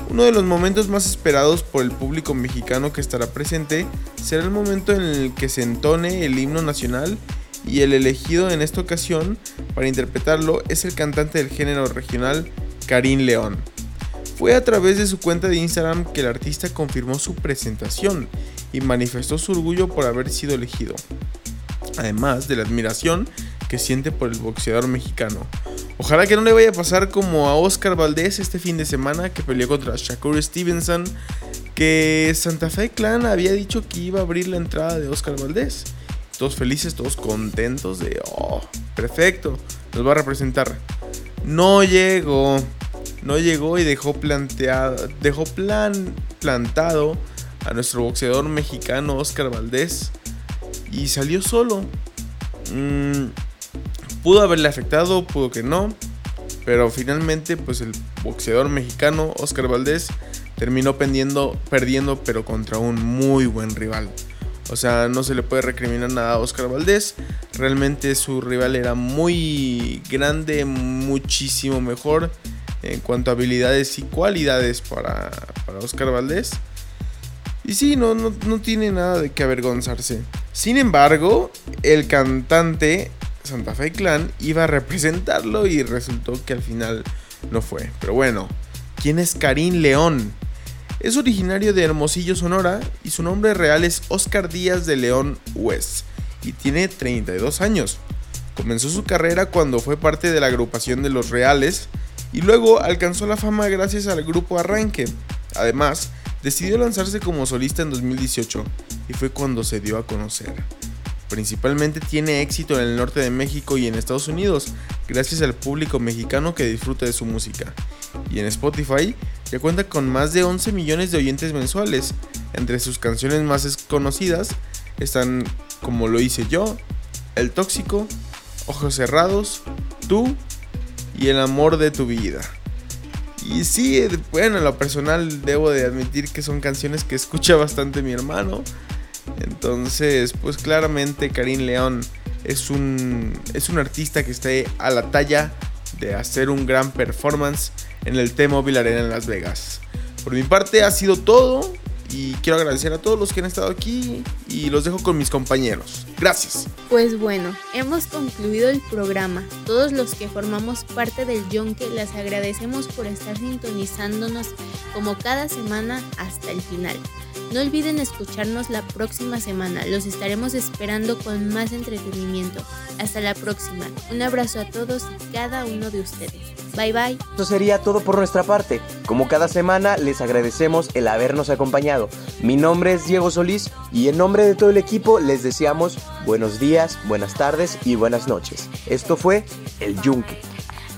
Uno de los momentos más esperados por el público mexicano que estará presente será el momento en el que se entone el himno nacional y el elegido en esta ocasión para interpretarlo es el cantante del género regional Karim León. Fue a través de su cuenta de Instagram que el artista confirmó su presentación y manifestó su orgullo por haber sido elegido, además de la admiración que siente por el boxeador mexicano. Ojalá que no le vaya a pasar como a Oscar Valdés este fin de semana que peleó contra Shakur Stevenson, que Santa Fe Clan había dicho que iba a abrir la entrada de Oscar Valdés. Todos felices, todos contentos de, oh, perfecto, nos va a representar. No llegó, no llegó y dejó planteado, dejó plan, plantado a nuestro boxeador mexicano Oscar Valdés y salió solo. Mm, pudo haberle afectado, pudo que no, pero finalmente pues el boxeador mexicano Oscar Valdés terminó perdiendo, pero contra un muy buen rival. O sea, no se le puede recriminar nada a Oscar Valdés. Realmente su rival era muy grande, muchísimo mejor en cuanto a habilidades y cualidades para, para Oscar Valdés. Y sí, no, no, tiene nada de qué avergonzarse. Sin embargo, el cantante Santa Fe Clan iba a representarlo y resultó que al final no fue. Pero bueno, ¿quién es Karim León? Es originario de Hermosillo, Sonora, y su nombre real es Oscar Díaz de León West, y tiene 32 años. Comenzó su carrera cuando fue parte de la agrupación de Los Reales, y luego alcanzó la fama gracias al grupo Arranque. Además, decidió lanzarse como solista en 2018, y fue cuando se dio a conocer. Principalmente tiene éxito en el norte de México y en Estados Unidos, gracias al público mexicano que disfruta de su música. Y en Spotify ya cuenta con más de 11 millones de oyentes mensuales. Entre sus canciones más conocidas están Como lo hice yo, El Tóxico, Ojos Cerrados, Tú y El Amor de tu Vida. Y sí, bueno, en lo personal debo de admitir que son canciones que escucha bastante mi hermano. Entonces, pues claramente Karim León es un, es un artista que está a la talla de hacer un gran performance en el T-Mobile Arena en Las Vegas. Por mi parte ha sido todo y quiero agradecer a todos los que han estado aquí y los dejo con mis compañeros. Gracias. Pues bueno, hemos concluido el programa. Todos los que formamos parte del Yonke les agradecemos por estar sintonizándonos como cada semana hasta el final. No olviden escucharnos la próxima semana, los estaremos esperando con más entretenimiento. Hasta la próxima, un abrazo a todos y cada uno de ustedes. Bye bye. Eso sería todo por nuestra parte. Como cada semana, les agradecemos el habernos acompañado. Mi nombre es Diego Solís y en nombre de todo el equipo les deseamos buenos días, buenas tardes y buenas noches. Esto fue El Yunque.